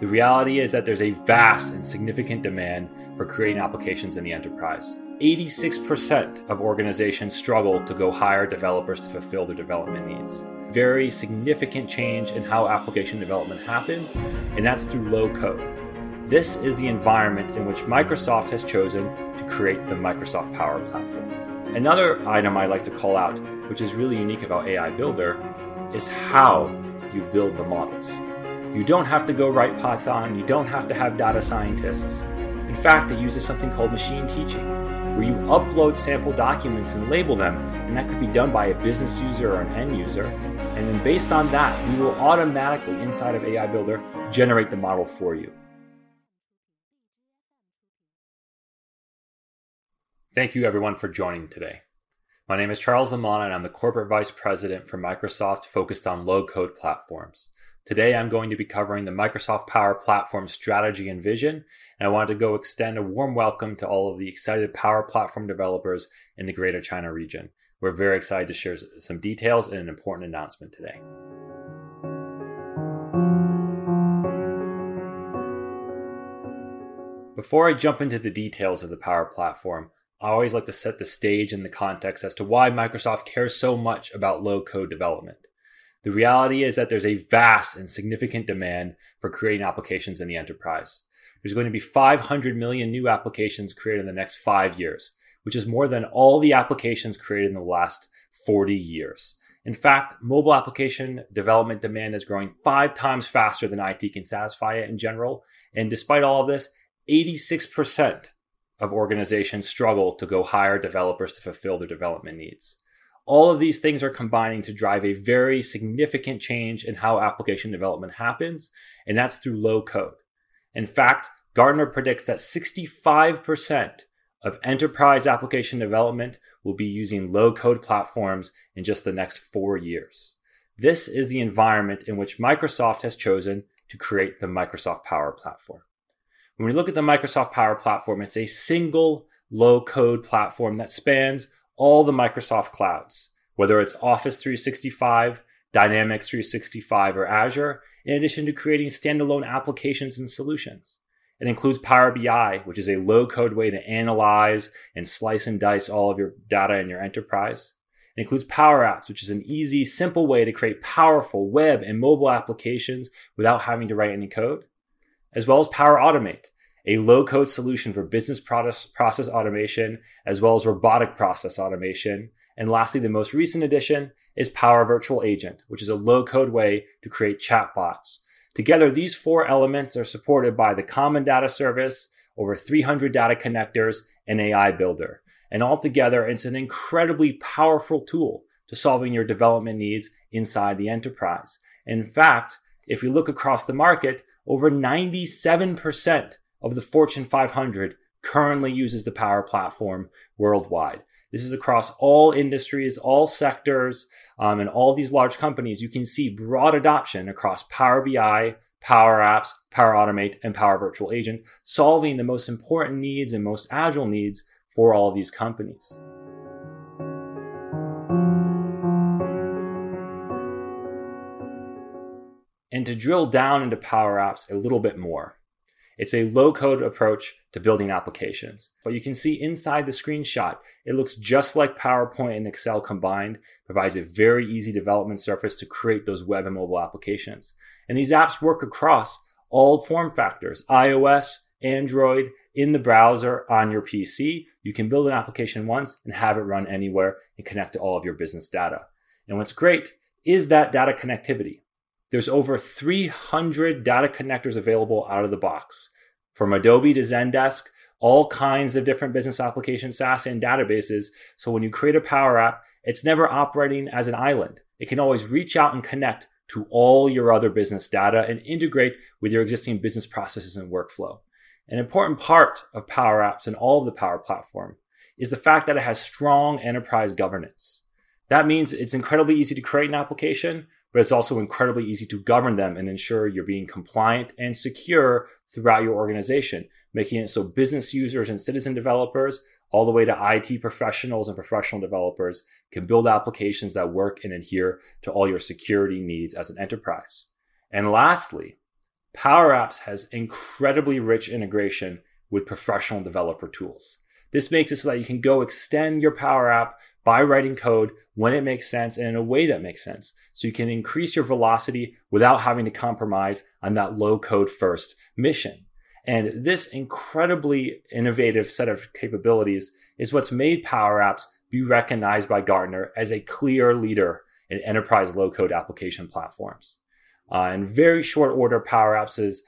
The reality is that there's a vast and significant demand for creating applications in the enterprise. 86% of organizations struggle to go hire developers to fulfill their development needs. Very significant change in how application development happens, and that's through low code. This is the environment in which Microsoft has chosen to create the Microsoft Power Platform. Another item I like to call out, which is really unique about AI Builder, is how you build the models. You don't have to go write Python, you don't have to have data scientists. In fact, it uses something called machine teaching, where you upload sample documents and label them, and that could be done by a business user or an end user. And then based on that, we will automatically, inside of AI Builder, generate the model for you. Thank you everyone for joining today. My name is Charles Lamanna and I'm the Corporate Vice President for Microsoft focused on low code platforms. Today, I'm going to be covering the Microsoft Power Platform strategy and vision, and I wanted to go extend a warm welcome to all of the excited Power Platform developers in the Greater China region. We're very excited to share some details and an important announcement today. Before I jump into the details of the Power Platform, I always like to set the stage and the context as to why Microsoft cares so much about low code development. The reality is that there's a vast and significant demand for creating applications in the enterprise. There's going to be 500 million new applications created in the next five years, which is more than all the applications created in the last 40 years. In fact, mobile application development demand is growing five times faster than IT can satisfy it in general. And despite all of this, 86% of organizations struggle to go hire developers to fulfill their development needs. All of these things are combining to drive a very significant change in how application development happens, and that's through low code. In fact, Gartner predicts that 65% of enterprise application development will be using low code platforms in just the next four years. This is the environment in which Microsoft has chosen to create the Microsoft Power Platform. When we look at the Microsoft Power Platform, it's a single low code platform that spans all the Microsoft clouds, whether it's Office 365, Dynamics 365, or Azure, in addition to creating standalone applications and solutions. It includes Power BI, which is a low code way to analyze and slice and dice all of your data in your enterprise. It includes Power Apps, which is an easy, simple way to create powerful web and mobile applications without having to write any code, as well as Power Automate, a low code solution for business process automation, as well as robotic process automation. And lastly, the most recent addition is Power Virtual Agent, which is a low code way to create chatbots. Together, these four elements are supported by the Common Data Service, over 300 data connectors, and AI Builder. And altogether, it's an incredibly powerful tool to solving your development needs inside the enterprise. In fact, if you look across the market, over 97% of the Fortune 500 currently uses the Power Platform worldwide. This is across all industries, all sectors, um, and all these large companies. You can see broad adoption across Power BI, Power Apps, Power Automate, and Power Virtual Agent, solving the most important needs and most agile needs for all of these companies. And to drill down into Power Apps a little bit more, it's a low code approach to building applications. But you can see inside the screenshot, it looks just like PowerPoint and Excel combined, provides a very easy development surface to create those web and mobile applications. And these apps work across all form factors, iOS, Android, in the browser, on your PC. You can build an application once and have it run anywhere and connect to all of your business data. And what's great is that data connectivity. There's over 300 data connectors available out of the box. From Adobe to Zendesk, all kinds of different business applications, SaaS, and databases. So when you create a Power App, it's never operating as an island. It can always reach out and connect to all your other business data and integrate with your existing business processes and workflow. An important part of Power Apps and all of the Power Platform is the fact that it has strong enterprise governance. That means it's incredibly easy to create an application, but it's also incredibly easy to govern them and ensure you're being compliant and secure throughout your organization, making it so business users and citizen developers, all the way to IT professionals and professional developers, can build applications that work and adhere to all your security needs as an enterprise. And lastly, Power Apps has incredibly rich integration with professional developer tools. This makes it so that you can go extend your Power App by writing code when it makes sense and in a way that makes sense. So you can increase your velocity without having to compromise on that low code first mission. And this incredibly innovative set of capabilities is what's made Power Apps be recognized by Gartner as a clear leader in enterprise low code application platforms. Uh, in very short order, Power Apps dr-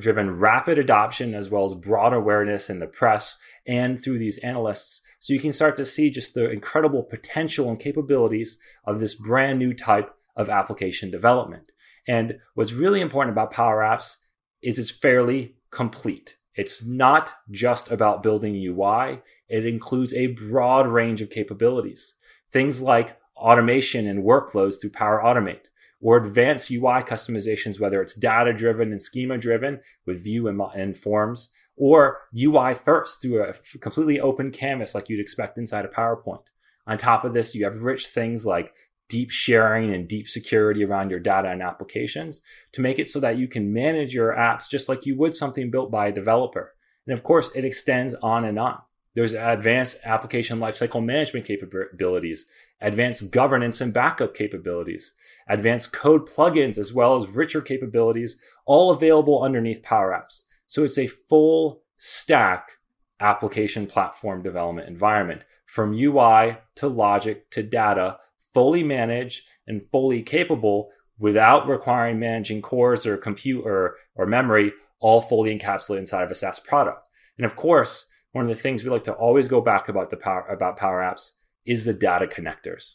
driven rapid adoption as well as broad awareness in the press and through these analysts. So you can start to see just the incredible potential and capabilities of this brand new type of application development. And what's really important about Power Apps is it's fairly complete. It's not just about building UI, it includes a broad range of capabilities. Things like automation and workflows through Power Automate, or advanced UI customizations, whether it's data driven and schema driven with view and, and forms, or UI first through a completely open canvas like you'd expect inside a PowerPoint. On top of this, you have rich things like deep sharing and deep security around your data and applications to make it so that you can manage your apps just like you would something built by a developer. And of course, it extends on and on. There's advanced application lifecycle management capabilities, advanced governance and backup capabilities, advanced code plugins, as well as richer capabilities, all available underneath Power Apps. So it's a full stack application platform development environment from UI to logic to data, fully managed and fully capable without requiring managing cores or compute or, or memory, all fully encapsulated inside of a SaaS product. And of course, one of the things we like to always go back about the power about Power Apps is the data connectors.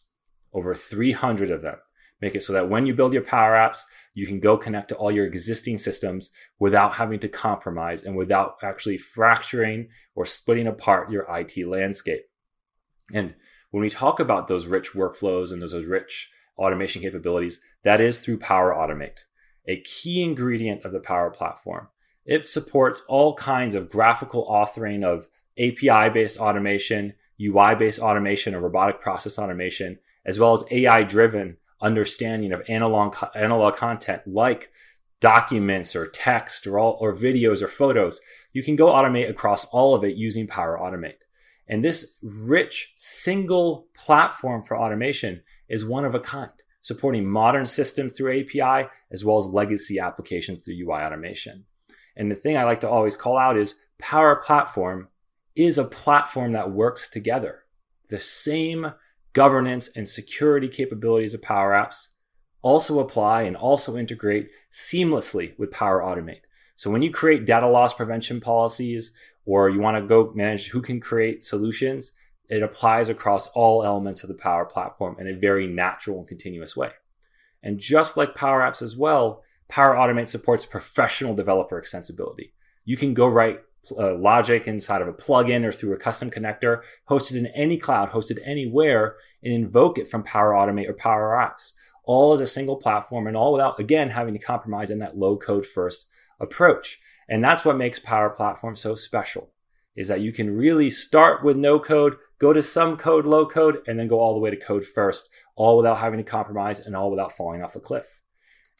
Over 300 of them make it so that when you build your Power Apps, you can go connect to all your existing systems without having to compromise and without actually fracturing or splitting apart your IT landscape. And when we talk about those rich workflows and those, those rich automation capabilities, that is through Power Automate, a key ingredient of the Power Platform. It supports all kinds of graphical authoring of API based automation, UI based automation, or robotic process automation, as well as AI driven understanding of analog analog content like documents or text or all or videos or photos. You can go automate across all of it using power automate. And this rich single platform for automation is one of a kind supporting modern systems through api as well as legacy applications through ui automation. And the thing i like to always call out is power platform is a platform that works together the same governance, and security capabilities of Power Apps also apply and also integrate seamlessly with Power Automate. So when you create data loss prevention policies or you want to go manage who can create solutions, it applies across all elements of the Power Platform in a very natural and continuous way. And just like Power Apps as well, Power Automate supports professional developer extensibility. You can go write uh, logic inside of a plugin or through a custom connector, hosted in any cloud, hosted anywhere, and invoke it from Power Automate or Power Apps, all as a single platform and all without, again, having to compromise in that low code first approach. And that's what makes Power Platform so special, is that you can really start with no code, go to some code, low code, and then go all the way to code first, all without having to compromise and all without falling off a cliff.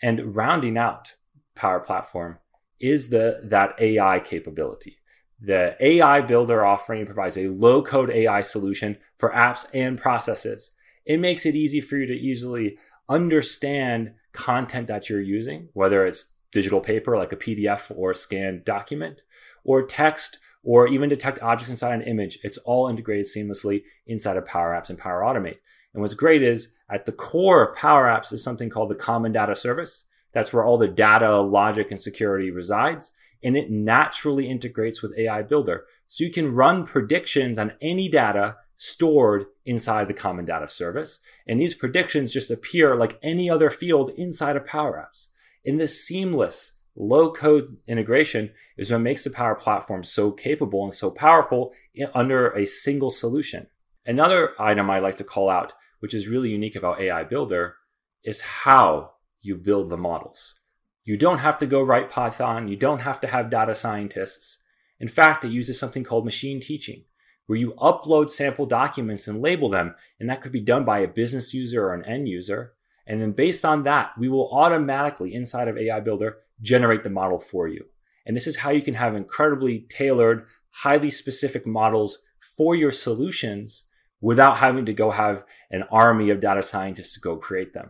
And rounding out Power Platform is the that AI capability. The AI Builder offering provides a low code AI solution for apps and processes. It makes it easy for you to easily understand content that you're using, whether it's digital paper like a PDF or a scanned document, or text, or even detect objects inside an image. It's all integrated seamlessly inside of Power Apps and Power Automate. And what's great is at the core of Power Apps is something called the Common Data Service. That's where all the data, logic, and security resides. And it naturally integrates with AI Builder. So you can run predictions on any data stored inside the Common Data Service. And these predictions just appear like any other field inside of Power Apps. In this seamless, low code integration is what makes the Power Platform so capable and so powerful under a single solution. Another item I like to call out, which is really unique about AI Builder, is how you build the models. You don't have to go write Python. You don't have to have data scientists. In fact, it uses something called machine teaching, where you upload sample documents and label them. And that could be done by a business user or an end user. And then based on that, we will automatically inside of AI Builder generate the model for you. And this is how you can have incredibly tailored, highly specific models for your solutions without having to go have an army of data scientists to go create them.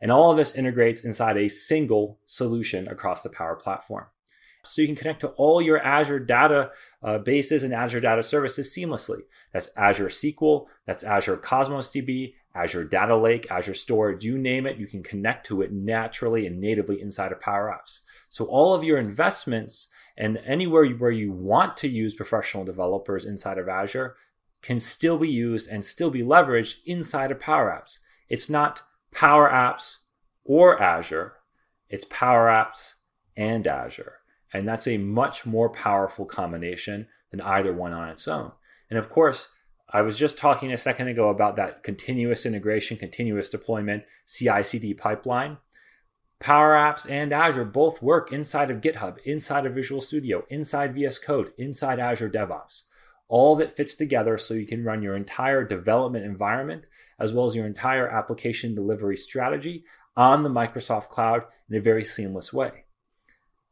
And all of this integrates inside a single solution across the Power Platform. So you can connect to all your Azure data uh, bases and Azure data services seamlessly. That's Azure SQL, that's Azure Cosmos DB, Azure Data Lake, Azure Storage, you name it, you can connect to it naturally and natively inside of Power Apps. So all of your investments and anywhere where you want to use professional developers inside of Azure can still be used and still be leveraged inside of Power Apps. It's not Power Apps or Azure, it's Power Apps and Azure. And that's a much more powerful combination than either one on its own. And of course, I was just talking a second ago about that continuous integration, continuous deployment, CI CD pipeline. Power Apps and Azure both work inside of GitHub, inside of Visual Studio, inside VS Code, inside Azure DevOps. All of it fits together so you can run your entire development environment as well as your entire application delivery strategy on the Microsoft Cloud in a very seamless way.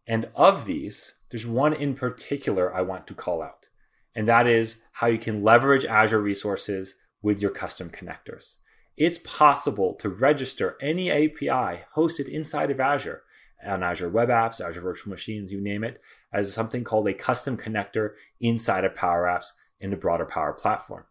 And of these, there's one in particular I want to call out, and that is how you can leverage Azure resources with your custom connectors it's possible to register any API hosted inside of Azure on Azure Web Apps, Azure Virtual Machines, you name it, as something called a custom connector inside of Power Apps in the broader Power Platform.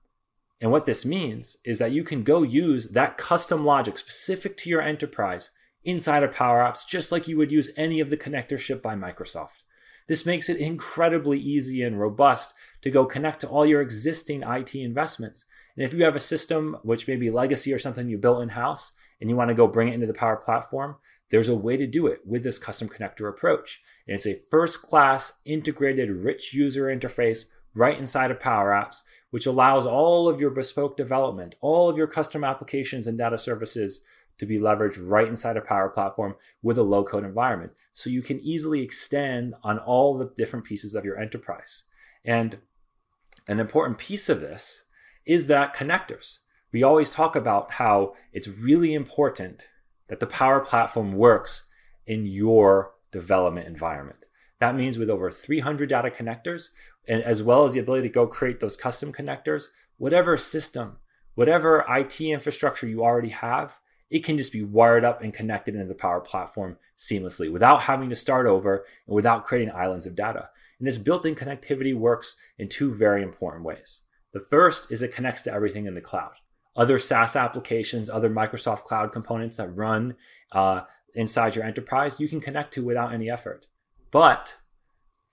And what this means is that you can go use that custom logic specific to your enterprise inside of Power Apps, just like you would use any of the connectors shipped by Microsoft. This makes it incredibly easy and robust to go connect to all your existing IT investments and if you have a system which may be legacy or something you built in house and you want to go bring it into the Power Platform, there's a way to do it with this custom connector approach. And it's a first class integrated rich user interface right inside of Power Apps, which allows all of your bespoke development, all of your custom applications and data services to be leveraged right inside a Power Platform with a low code environment. So you can easily extend on all the different pieces of your enterprise. And an important piece of this is that connectors. We always talk about how it's really important that the Power Platform works in your development environment. That means with over 300 data connectors, and as well as the ability to go create those custom connectors, whatever system, whatever IT infrastructure you already have, it can just be wired up and connected into the Power Platform seamlessly without having to start over and without creating islands of data. And this built in connectivity works in two very important ways. The first is it connects to everything in the cloud. Other SaaS applications, other Microsoft Cloud components that run uh, inside your enterprise, you can connect to without any effort. But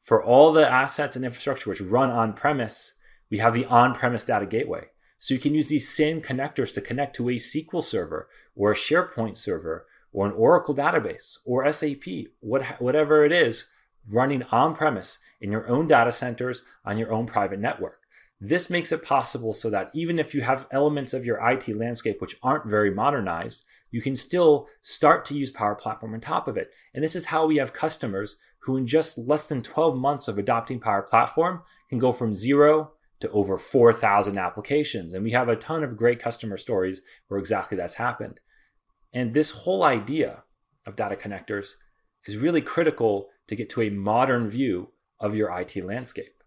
for all the assets and infrastructure which run on premise, we have the on premise data gateway. So you can use these same connectors to connect to a SQL server or a SharePoint server or an Oracle database or SAP, what, whatever it is, running on premise in your own data centers on your own private network. This makes it possible so that even if you have elements of your IT landscape which aren't very modernized, you can still start to use Power Platform on top of it. And this is how we have customers who, in just less than 12 months of adopting Power Platform, can go from zero to over 4,000 applications. And we have a ton of great customer stories where exactly that's happened. And this whole idea of data connectors is really critical to get to a modern view of your IT landscape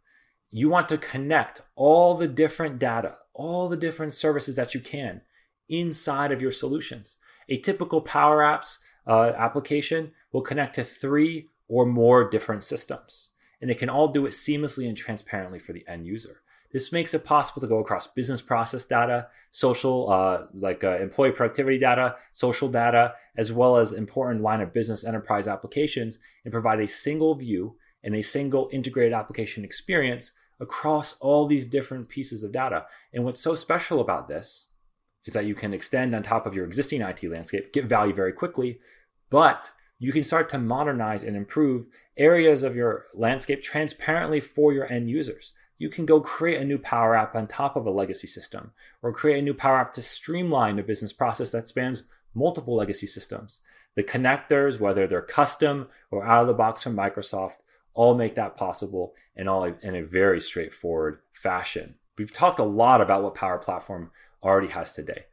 you want to connect all the different data, all the different services that you can inside of your solutions. A typical Power Apps uh, application will connect to three or more different systems, and it can all do it seamlessly and transparently for the end user. This makes it possible to go across business process data, social, uh, like uh, employee productivity data, social data, as well as important line of business enterprise applications, and provide a single view and a single integrated application experience across all these different pieces of data. And what's so special about this is that you can extend on top of your existing IT landscape, get value very quickly, but you can start to modernize and improve areas of your landscape transparently for your end users. You can go create a new Power App on top of a legacy system, or create a new Power App to streamline a business process that spans multiple legacy systems. The connectors, whether they're custom or out of the box from Microsoft, all make that possible and all in a very straightforward fashion. We've talked a lot about what Power Platform already has today.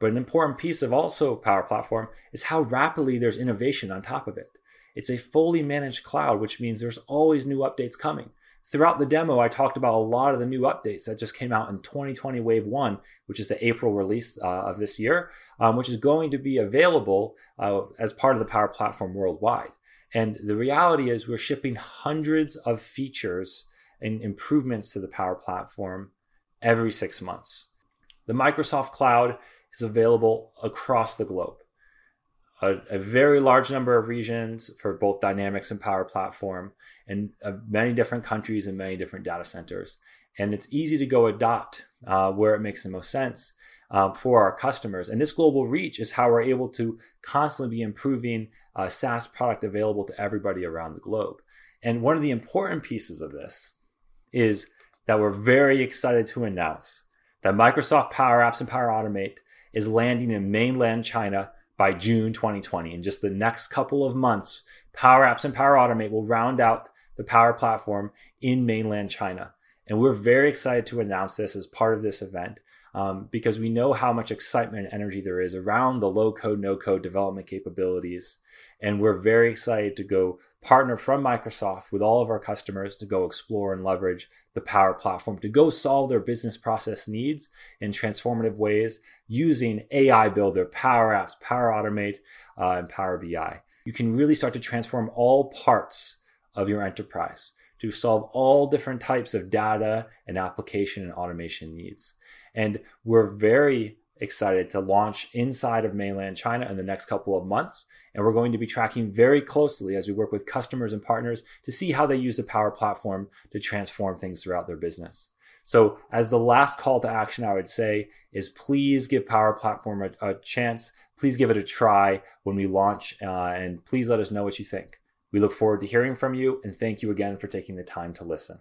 But an important piece of also Power Platform is how rapidly there's innovation on top of it. It's a fully managed cloud, which means there's always new updates coming. Throughout the demo, I talked about a lot of the new updates that just came out in 2020 Wave 1, which is the April release uh, of this year, um, which is going to be available uh, as part of the Power Platform worldwide. And the reality is, we're shipping hundreds of features and improvements to the Power Platform every six months. The Microsoft Cloud is available across the globe. A, a, very large number of regions for both Dynamics and Power Platform, and uh, many different countries and many different data centers. And it's easy to go adopt uh, where it makes the most sense um, for our customers. And this global reach is how we're able to constantly be improving a SaaS product available to everybody around the globe. And one of the important pieces of this is that we're very excited to announce that Microsoft Power Apps and Power Automate is landing in mainland China by June 2020. In just the next couple of months, Power Apps and Power Automate will round out the Power Platform in mainland China. And we're very excited to announce this as part of this event um, because we know how much excitement and energy there is around the low code, no code development capabilities. And we're very excited to go partner from Microsoft with all of our customers to go explore and leverage the Power Platform to go solve their business process needs in transformative ways using AI Builder, Power Apps, Power Automate, uh, and Power BI. You can really start to transform all parts of your enterprise to solve all different types of data and application and automation needs. And we're very excited to launch inside of mainland China in the next couple of months. And we're going to be tracking very closely as we work with customers and partners to see how they use the Power Platform to transform things throughout their business. So, as the last call to action, I would say is please give Power Platform a, a chance. Please give it a try when we launch, uh, and please let us know what you think. We look forward to hearing from you, and thank you again for taking the time to listen.